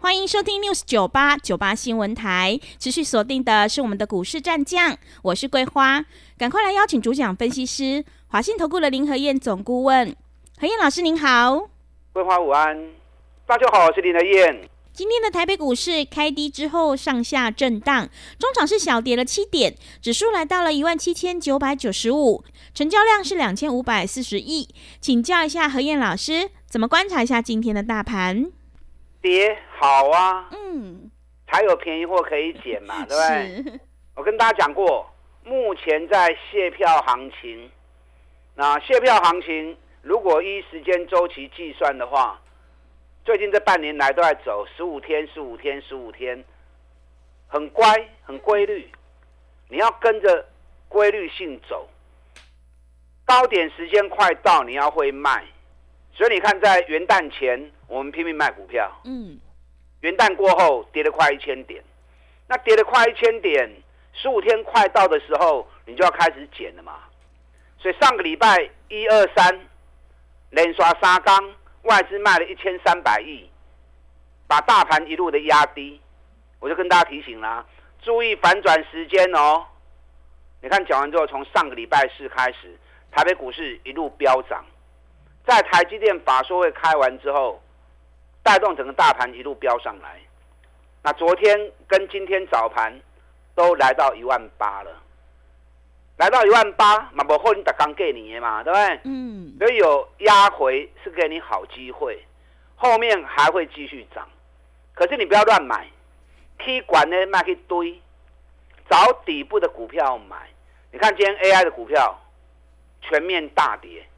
欢迎收听 News 九八九八新闻台，持续锁定的是我们的股市战将，我是桂花，赶快来邀请主讲分析师华信投顾的林和燕总顾问，何燕老师您好，桂花午安，大家好，我是林和燕。今天的台北股市开低之后上下震荡，中场是小跌了七点，指数来到了一万七千九百九十五，成交量是两千五百四十亿，请教一下何燕老师，怎么观察一下今天的大盘？跌好啊，嗯，才有便宜货可以捡嘛，对不对？我跟大家讲过，目前在卸票行情，那卸票行情如果依时间周期计算的话，最近这半年来都在走十五天、十五天、十五天，很乖、很规律。你要跟着规律性走，高点时间快到，你要会卖。所以你看，在元旦前。我们拼命卖股票，嗯，元旦过后跌了快一千点，那跌了快一千点，十五天快到的时候，你就要开始减了嘛。所以上个礼拜一二三连刷沙缸，外资卖了一千三百亿，把大盘一路的压低，我就跟大家提醒啦，注意反转时间哦。你看讲完之后，从上个礼拜四开始，台北股市一路飙涨，在台积电法说会开完之后。带动整个大盘一路飙上来，那昨天跟今天早盘都来到一万八了，来到一万八，马不后你打刚给你嘛，对不对？嗯。所以有压回是给你好机会，后面还会继续涨，可是你不要乱买，踢管呢卖一堆，找底部的股票买。你看今天 AI 的股票全面大跌，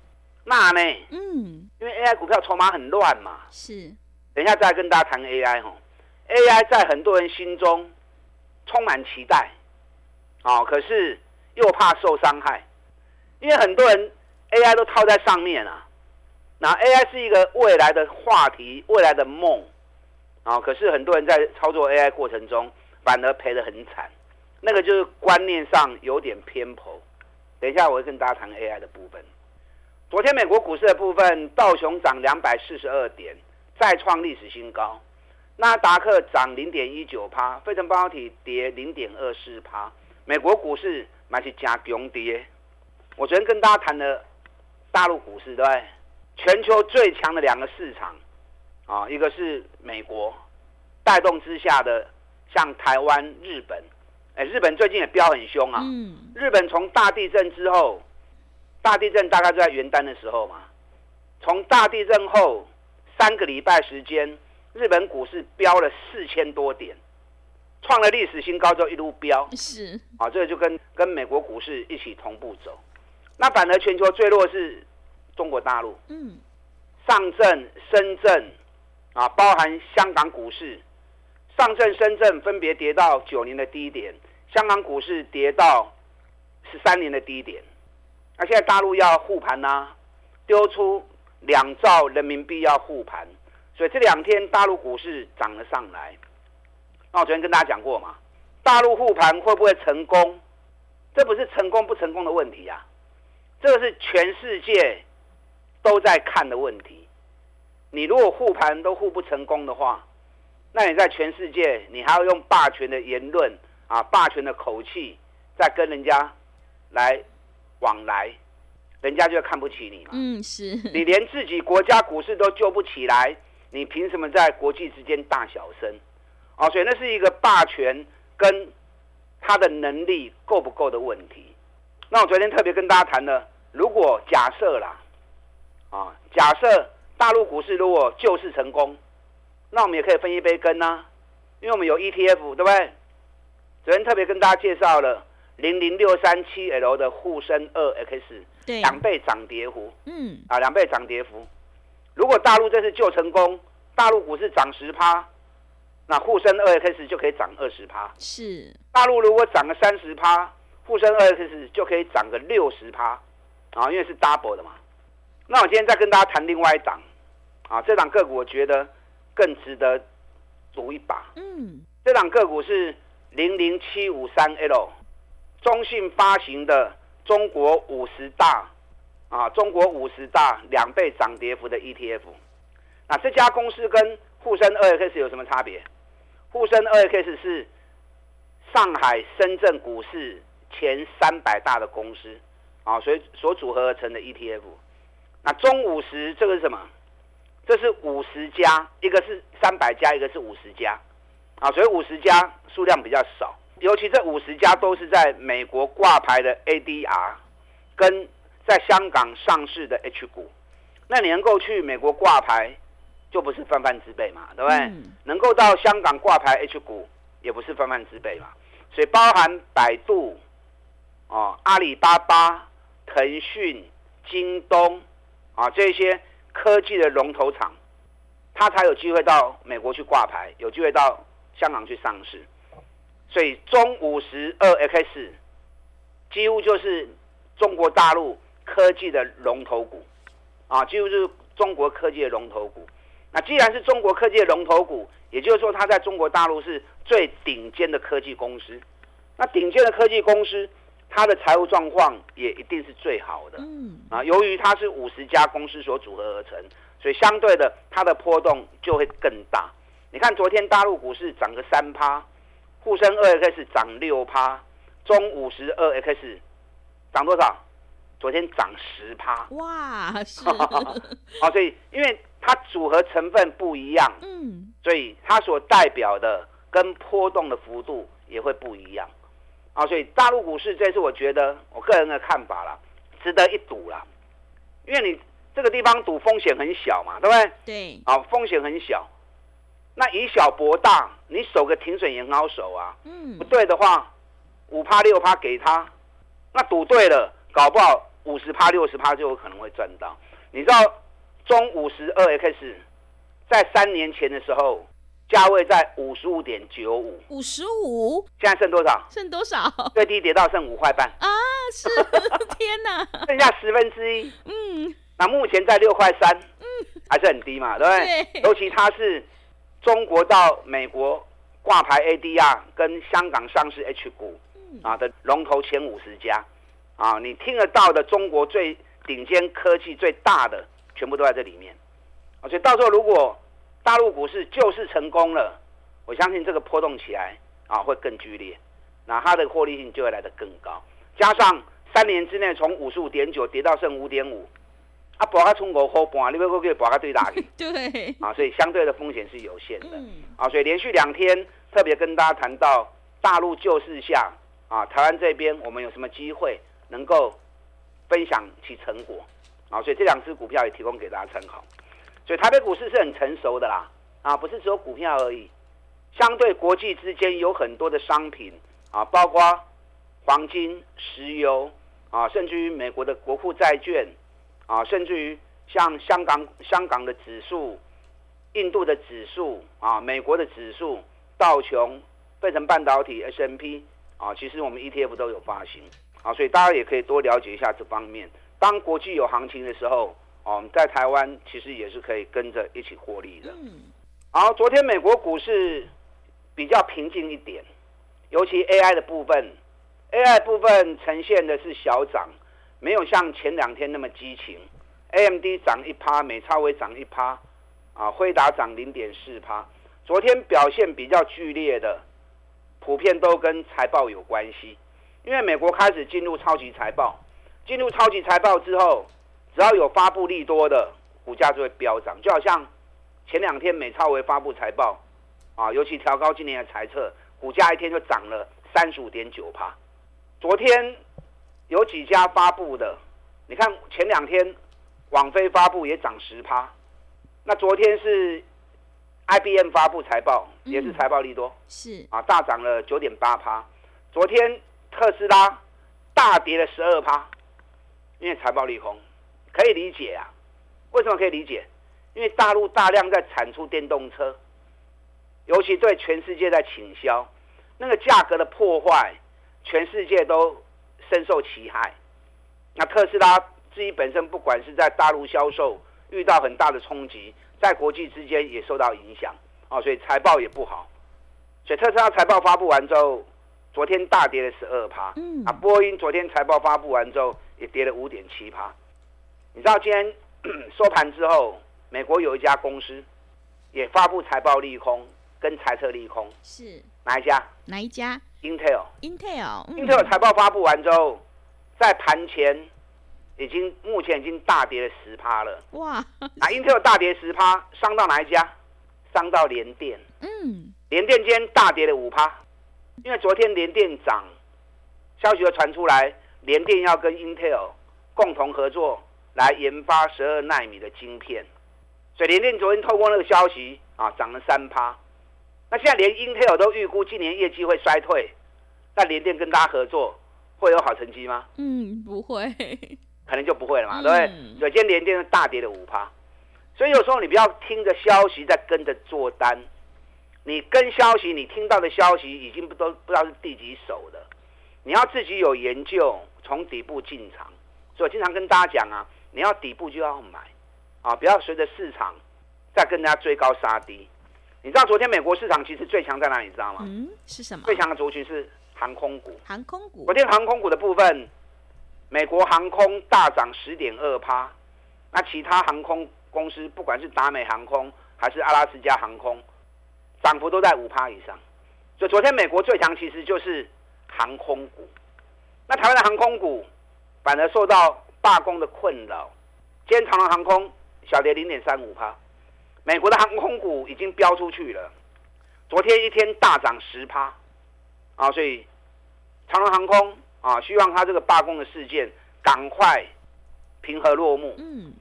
那呢？嗯。因为 AI 股票筹码很乱嘛。是。等一下再跟大家谈 AI 哈，AI 在很多人心中充满期待，哦，可是又怕受伤害，因为很多人 AI 都套在上面啊。那 AI 是一个未来的话题，未来的梦，啊，可是很多人在操作 AI 过程中反而赔得很惨，那个就是观念上有点偏颇。等一下我会跟大家谈 AI 的部分。昨天美国股市的部分，道琼涨两百四十二点。再创历史新高，纳达克涨零点一九趴，费城半导体跌零点二四趴，美国股市买是加强跌。我昨天跟大家谈了大陆股市，对不对？全球最强的两个市场啊，一个是美国带动之下的，像台湾、日本。哎，日本最近也飙很凶啊。嗯。日本从大地震之后，大地震大概就在元旦的时候嘛，从大地震后。三个礼拜时间，日本股市飙了四千多点，创了历史新高，就一路飙。是啊，这个就跟跟美国股市一起同步走。那反而全球最弱是中国大陆。嗯，上证、深圳啊，包含香港股市，上证、深圳分别跌到九年的低点，香港股市跌到十三年的低点。那现在大陆要护盘呐，丢出。两兆人民币要护盘，所以这两天大陆股市涨了上来。那我昨天跟大家讲过嘛，大陆护盘会不会成功？这不是成功不成功的问题啊，这个是全世界都在看的问题。你如果护盘都护不成功的话，那你在全世界你还要用霸权的言论啊、霸权的口气，在跟人家来往来。人家就看不起你嘛。嗯，是 你连自己国家股市都救不起来，你凭什么在国际之间大小声？啊，所以那是一个霸权跟他的能力够不够的问题。那我昨天特别跟大家谈了，如果假设啦，啊，假设大陆股市如果救市成功，那我们也可以分一杯羹呐，因为我们有 ETF，对不对？昨天特别跟大家介绍了。零零六三七 L 的沪深二 X，两倍涨跌幅，嗯，啊，两倍涨跌幅。如果大陆这次救成功，大陆股市涨十趴，那沪深二 X 就可以涨二十趴。是，大陆如果涨个三十趴，沪深二 X 就可以涨个六十趴啊，因为是 double 的嘛。那我今天再跟大家谈另外一档啊，这档个股我觉得更值得赌一把。嗯，这档个股是零零七五三 L，中信发行的中国五十大啊，中国五十大两倍涨跌幅的 ETF。那这家公司跟沪深二 X 有什么差别？沪深二 X 是上海、深圳股市前三百大的公司啊，所以所组合而成的 ETF。那中五十这个是什么？这是五十家，一个是三百家，一个是五十家啊，所以五十家数量比较少。尤其这五十家都是在美国挂牌的 ADR，跟在香港上市的 H 股。那你能够去美国挂牌？就不是泛泛之辈嘛，对不对？能够到香港挂牌 H 股，也不是泛泛之辈嘛。所以包含百度、哦阿里巴巴、腾讯、京东啊这些科技的龙头厂，它才有机会到美国去挂牌，有机会到香港去上市。所以中五十二 X 几乎就是中国大陆科技的龙头股啊，几乎就是中国科技的龙头股。那既然是中国科技的龙头股，也就是说它在中国大陆是最顶尖的科技公司。那顶尖的科技公司，它的财务状况也一定是最好的。嗯。啊，由于它是五十家公司所组合而成，所以相对的它的波动就会更大。你看昨天大陆股市涨个三趴，沪深二 X 涨六趴，中五十二 X 涨多少？昨天涨十趴。哇，是。啊，所以因为。它组合成分不一样，嗯，所以它所代表的跟波动的幅度也会不一样，啊，所以大陆股市这次我觉得我个人的看法啦，值得一赌啦，因为你这个地方赌风险很小嘛，对不对？对，啊，风险很小，那以小博大，你守个停损也很好守啊，嗯，不对的话，五趴六趴给他，那赌对了，搞不好五十趴六十趴就有可能会赚到，你知道？中五十二 X，在三年前的时候，价位在五十五点九五，五十五，现在剩多少？剩多少？最低跌到剩五块半啊！是 天哪，剩下十分之一。嗯，那目前在六块三，嗯，还是很低嘛，对不对？尤其它是中国到美国挂牌 ADR 跟香港上市 H 股啊的龙头前五十家啊，你听得到的中国最顶尖科技最大的。全部都在这里面，所以到时候如果大陆股市就是成功了，我相信这个波动起来啊会更剧烈，那它的获利性就会来得更高。加上三年之内从五十五点九跌到剩五点五，啊，博它冲过后半，你会不会博它最大去？对，啊，所以相对的风险是有限的。啊，所以连续两天特别跟大家谈到大陆救市下啊，台湾这边我们有什么机会能够分享其成果？啊，所以这两只股票也提供给大家参考。所以台北股市是很成熟的啦，啊，不是只有股票而已，相对国际之间有很多的商品啊，包括黄金、石油啊，甚至于美国的国库债券啊，甚至于像香港香港的指数、印度的指数啊、美国的指数、道琼、费城半导体、S M P 啊，其实我们 E T F 都有发行啊，所以大家也可以多了解一下这方面。当国际有行情的时候，哦，在台湾其实也是可以跟着一起获利的。嗯，好，昨天美国股市比较平静一点，尤其 AI 的部分，AI 部分呈现的是小涨，没有像前两天那么激情。AMD 涨一趴，美超微涨一趴，啊，辉达涨零点四趴。昨天表现比较剧烈的，普遍都跟财报有关系，因为美国开始进入超级财报。进入超级财报之后，只要有发布利多的，股价就会飙涨。就好像前两天美超微发布财报，啊，尤其调高今年的财测，股价一天就涨了三十五点九趴。昨天有几家发布的，你看前两天网飞发布也涨十趴，那昨天是 IBM 发布财报，也是财报利多，是啊，大涨了九点八趴。昨天特斯拉大跌了十二趴。因为财报利空，可以理解啊。为什么可以理解？因为大陆大量在产出电动车，尤其对全世界在倾销，那个价格的破坏，全世界都深受其害。那特斯拉自己本身不管是在大陆销售遇到很大的冲击，在国际之间也受到影响啊，所以财报也不好。所以特斯拉财报发布完之后，昨天大跌了十二趴。嗯。啊，波音昨天财报发布完之后也跌了五点七趴。你知道今天 收盘之后，美国有一家公司也发布财报利空跟财测利空。是。哪一家？哪一家？Intel。Intel。Intel 财报发布完之后，在盘前已经目前已经大跌了十趴了。哇！啊，Intel 大跌十趴，伤到哪一家？伤到联电。嗯。联电今天大跌了五趴，因为昨天联电涨，消息又传出来，联电要跟 Intel 共同合作来研发十二纳米的晶片，所以联电昨天透过那个消息啊，涨了三趴。那现在连 Intel 都预估今年业绩会衰退，那联电跟大家合作会有好成绩吗？嗯，不会，可能就不会了嘛，对不对？所以今天联电大跌了五趴，所以有时候你不要听着消息在跟着做单。你跟消息，你听到的消息已经不都不知道是第几手了，你要自己有研究，从底部进场。所以我经常跟大家讲啊，你要底部就要买，啊，不要随着市场再跟人家追高杀低。你知道昨天美国市场其实最强在哪里？你知道吗？嗯，是什么？最强的族群是航空股。航空股。昨天航空股的部分，美国航空大涨十点二趴，那其他航空公司，不管是达美航空还是阿拉斯加航空。涨幅都在五趴以上，所以昨天美国最强其实就是航空股。那台湾的航空股反而受到罢工的困扰，今天长龙航空小跌零点三五趴。美国的航空股已经飙出去了，昨天一天大涨十趴啊！所以长隆航空啊，希望它这个罢工的事件赶快平和落幕。嗯，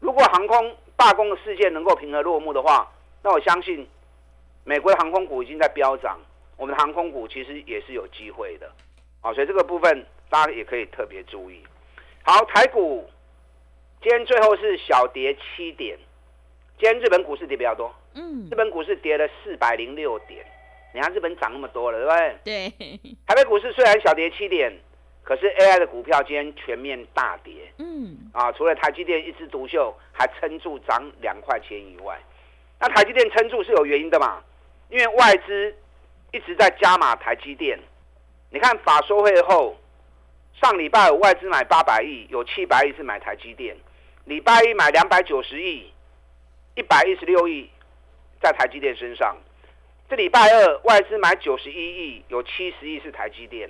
如果航空罢工的事件能够平和落幕的话，那我相信。美国的航空股已经在飙涨，我们的航空股其实也是有机会的，啊，所以这个部分大家也可以特别注意。好，台股今天最后是小跌七点，今天日本股市跌比较多，嗯，日本股市跌了四百零六点，你看日本涨那么多了，对不对？对。台北股市虽然小跌七点，可是 AI 的股票今天全面大跌，嗯，啊，除了台积电一枝独秀还撑住涨两块钱以外，那台积电撑住是有原因的嘛？因为外资一直在加码台积电，你看法说会后，上礼拜有外资买八百亿，有七百亿是买台积电，礼拜一买两百九十亿，一百一十六亿在台积电身上。这礼拜二外资买九十一亿，有七十亿是台积电，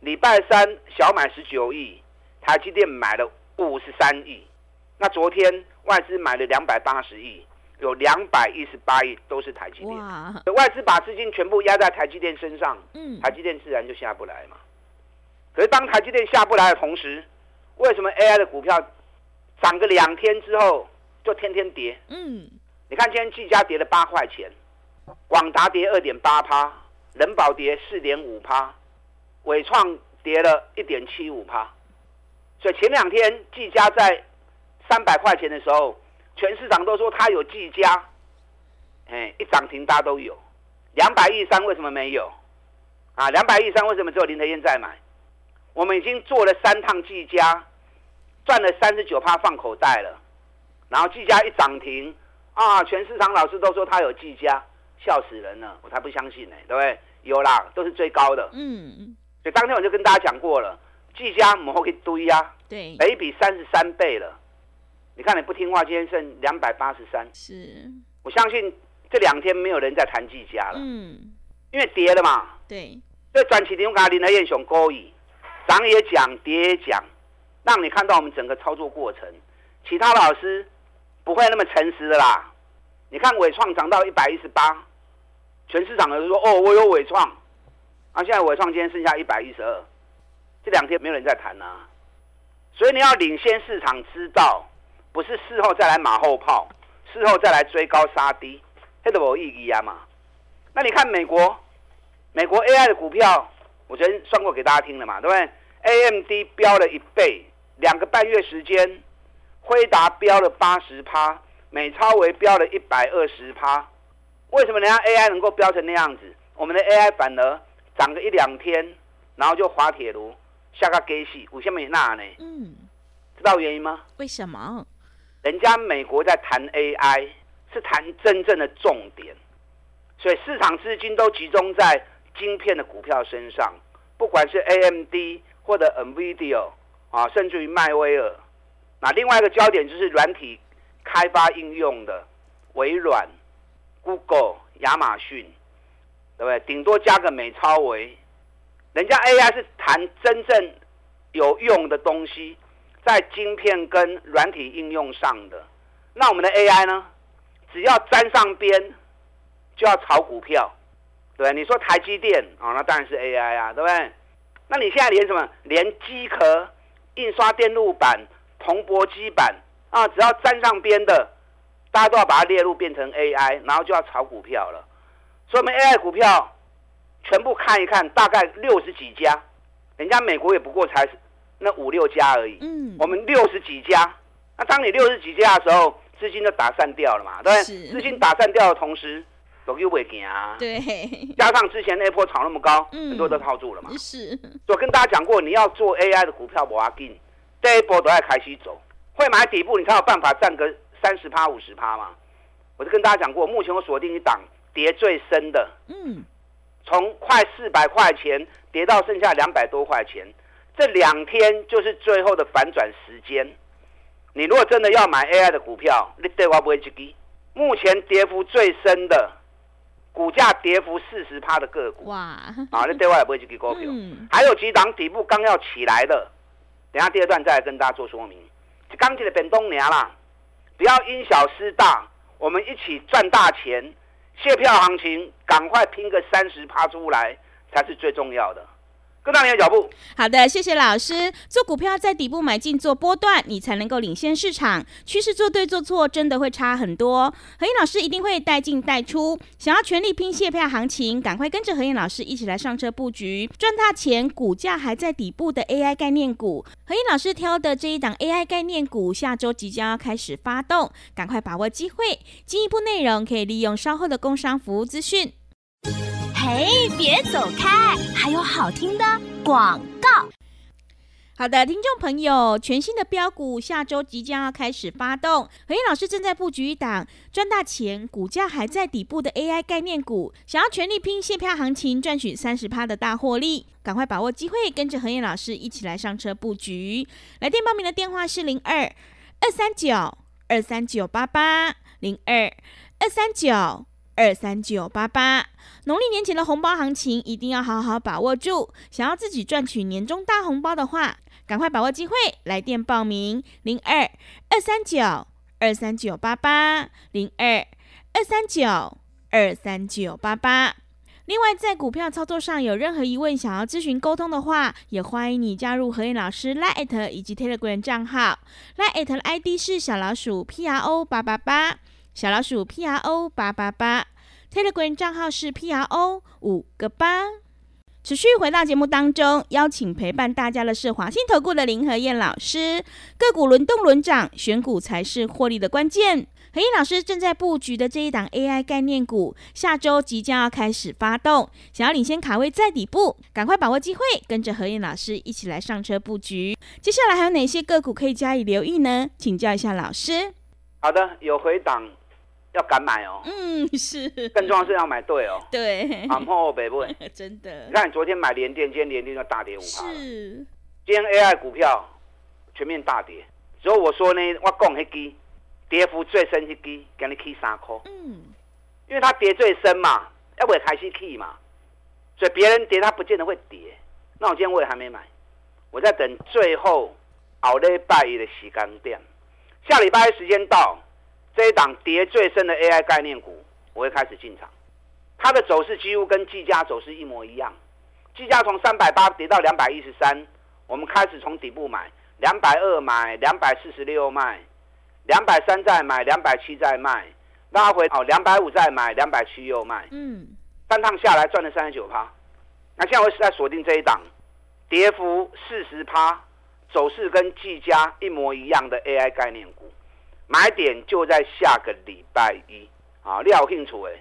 礼拜三小买十九亿，台积电买了五十三亿。那昨天外资买了两百八十亿。有两百一十八亿都是台积电，外资把资金全部压在台积电身上，嗯，台积电自然就下不来嘛。可是当台积电下不来的同时，为什么 AI 的股票涨个两天之后就天天跌？嗯，你看今天技嘉跌了八块钱，广达跌二点八趴，人保跌四点五趴，伟创跌了一点七五趴。所以前两天技嘉在三百块钱的时候。全市场都说它有技嘉，哎，一涨停大家都有，两百亿三为什么没有？啊，两百亿三为什么只有林德燕在买？我们已经做了三趟技嘉，赚了三十九趴放口袋了，然后技嘉一涨停，啊，全市场老师都说他有技嘉，笑死人了，我才不相信呢，对不对？有啦，都是最高的，嗯，所以当天我就跟大家讲过了，技嘉我们可以堆呀，对，，A 比三十三倍了。你看你不听话，今天剩两百八十三。是，我相信这两天没有人在谈技嘉了。嗯，因为跌了嘛。对。这短期我跟林和燕雄勾引，涨也讲，跌也讲，让你看到我们整个操作过程。其他老师不会那么诚实的啦。你看伟创涨到一百一十八，全市场的人说哦，我有伟创。啊，现在伟创今天剩下一百一十二，这两天没有人在谈啊。所以你要领先市场，知道。不是事后再来马后炮，事后再来追高杀低，这都有意义啊嘛。那你看美国，美国 AI 的股票，我昨天算过给大家听了嘛，对不对？AMD 飙了一倍，两个半月时间，辉达飙了八十趴，美超维飙了一百二十趴。为什么人家 AI 能够飙成那样子？我们的 AI 反而涨个一两天，然后就滑铁卢，下个给戏，五千美那呢？嗯，知道原因吗？为什么？人家美国在谈 AI，是谈真正的重点，所以市场资金都集中在晶片的股票身上，不管是 AMD 或者 NVIDIA 啊，甚至于迈威尔。那另外一个焦点就是软体开发应用的微软、Google、亚马逊，对不对？顶多加个美超维。人家 AI 是谈真正有用的东西，在晶片跟软体应用上的。那我们的 AI 呢？只要沾上边，就要炒股票，对你说台积电啊，那当然是 AI 啊，对不对？那你现在连什么？连机壳、印刷电路板、铜箔基板啊，只要沾上边的，大家都要把它列入变成 AI，然后就要炒股票了。所以，我们 AI 股票。全部看一看，大概六十几家，人家美国也不过才那五六家而已。嗯，我们六十几家，那当你六十几家的时候，资金就打散掉了嘛，对不对？资金打散掉的同时，都又会行啊。对，加上之前那波炒那么高，很多都套住了嘛。是，我跟大家讲过，你要做 AI 的股票，不要紧，这一波都在开始走，会买底部，你才有办法占个三十趴、五十趴嘛。我就跟大家讲过，目前我锁定一档跌最深的，嗯。从快四百块钱跌到剩下两百多块钱，这两天就是最后的反转时间。你如果真的要买 AI 的股票，你对我不会去低。目前跌幅最深的，股价跌幅四十趴的个股，哇！啊，你对我也不会去低股票。还有几档底部刚要起来的，等下第二段再来跟大家做说明。刚进的本东娘啦，不要因小失大，我们一起赚大钱。卸票行情，赶快拼个三十趴出来才是最重要的。跟上你的脚步。好的，谢谢老师。做股票在底部买进做波段，你才能够领先市场。趋势做对做错，真的会差很多。何燕老师一定会带进带出。想要全力拼卸票行情，赶快跟着何燕老师一起来上车布局，赚大钱。股价还在底部的 AI 概念股，何燕老师挑的这一档 AI 概念股，下周即将要开始发动，赶快把握机会。进一步内容可以利用稍后的工商服务资讯。嘿，别走开！还有好听的广告。好的，听众朋友，全新的标股下周即将要开始发动。何燕老师正在布局一档赚大钱、股价还在底部的 AI 概念股，想要全力拼现票行情，赚取三十趴的大获利，赶快把握机会，跟着何燕老师一起来上车布局。来电报名的电话是零二二三九二三九八八零二二三九。二三九八八，农历年前的红包行情一定要好好把握住。想要自己赚取年终大红包的话，赶快把握机会，来电报名零二二三九二三九八八零二二三九二三九八八。另外，在股票操作上有任何疑问，想要咨询沟通的话，也欢迎你加入何燕老师 Line 以及 Telegram 账号。Line 的 ID 是小老鼠 P R O 八八八。小老鼠 P R O 八八八，Telegram 账号是 P R O 五个八。持续回到节目当中，邀请陪伴大家的是华信投顾的林和燕老师。个股轮动轮涨，选股才是获利的关键。何燕老师正在布局的这一档 AI 概念股，下周即将要开始发动，想要领先卡位在底部，赶快把握机会，跟着何燕老师一起来上车布局。接下来还有哪些个股可以加以留意呢？请教一下老师。好的，有回档。要敢买哦，嗯是，更重要是要买对哦，对，然后北部，真的，你看你昨天买联电，今天联电就大跌五趴是，今天 AI 股票全面大跌，所以我说呢，我讲那支跌幅最深那支，给你起三块，嗯，因为它跌最深嘛，要不开始起嘛，所以别人跌它不见得会跌，那我今天我也还没买，我在等最后熬礼拜一的时间点，下礼拜时间到。这一档跌最深的 AI 概念股，我会开始进场。它的走势几乎跟技嘉走势一模一样。技嘉从三百八跌到两百一十三，我们开始从底部买，两百二买，两百四十六卖，两百三再买，两百七再卖，拉回哦，两百五再买，两百七又卖。嗯，三趟下来赚了三十九趴。那现在我是在锁定这一档，跌幅四十趴，走势跟技嘉一模一样的 AI 概念股。买点就在下个礼拜一啊，廖兴楚哎，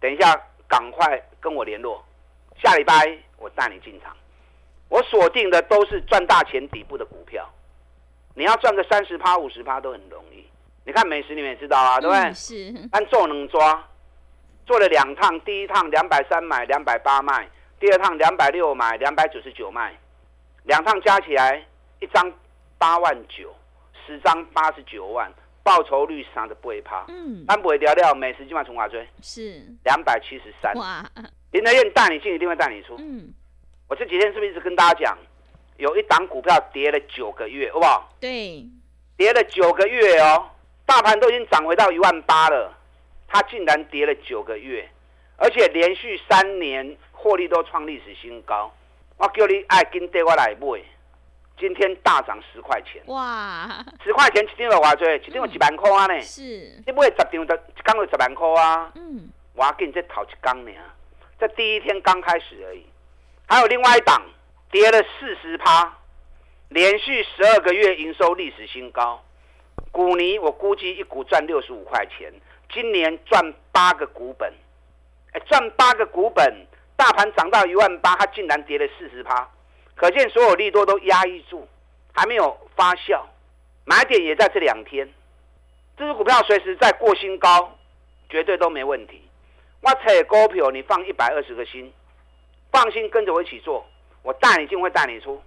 等一下赶快跟我联络，下礼拜我带你进场。我锁定的都是赚大钱底部的股票。你要赚个三十趴、五十趴都很容易。你看美食你们也知道啊，对不对？是。按做能抓，做了两趟，第一趟两百三买，两百八卖；第二趟两百六买，两百九十九卖。两趟加起来一张八万九，十张八十九万，报酬率三十八趴。嗯。按不会掉掉，美食今晚从哪追？是。两百七十三。哇。林德燕带你进，一定会带你出。嗯。我这几天是不是一直跟大家讲，有一档股票跌了九个月，好不好？对，跌了九个月哦，大盘都已经涨回到一万八了，它竟然跌了九个月，而且连续三年获利都创历史新高。我叫你爱跟对我来买，今天大涨十块钱。哇！十块钱一张有偌多？一张有一万块啊呢。是。你买十张就一缸有十万块啊。嗯。我要给你再讨一缸呢，这第一天刚开始而已。还有另外一档跌了四十趴，连续十二个月营收历史新高。股尼我估计一股赚六十五块钱，今年赚八个股本，哎，赚八个股本，大盘涨到一万八，它竟然跌了四十趴，可见所有利多都压抑住，还没有发酵，买点也在这两天。这只股票随时在过新高，绝对都没问题。我扯股票，你放一百二十个心。放心，跟着我一起做，我带你进，会带你出，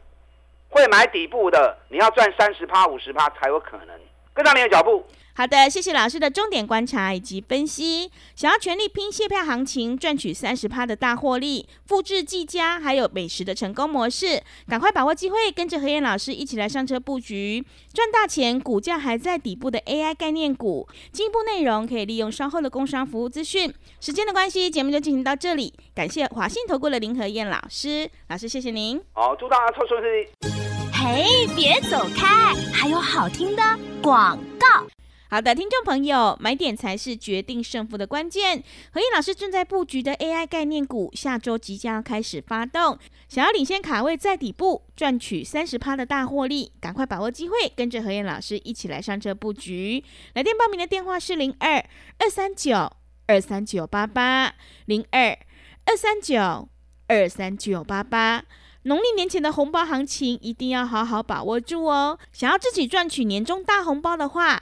会买底部的，你要赚三十趴、五十趴才有可能跟上你的脚步。好的，谢谢老师的重点观察以及分析。想要全力拼蟹票行情，赚取三十趴的大获利，复制技嘉还有美食的成功模式，赶快把握机会，跟着何燕老师一起来上车布局，赚大钱。股价还在底部的 AI 概念股，进一步内容可以利用稍后的工商服务资讯。时间的关系，节目就进行到这里，感谢华信投顾的林何燕老师，老师谢谢您。好，祝大家抽顺利。嘿，别走开，还有好听的广告。好的，听众朋友，买点才是决定胜负的关键。何燕老师正在布局的 AI 概念股，下周即将开始发动。想要领先卡位在底部，赚取三十趴的大获利，赶快把握机会，跟着何燕老师一起来上车布局。来电报名的电话是零二二三九二三九八八零二二三九二三九八八。农历年前的红包行情一定要好好把握住哦！想要自己赚取年终大红包的话，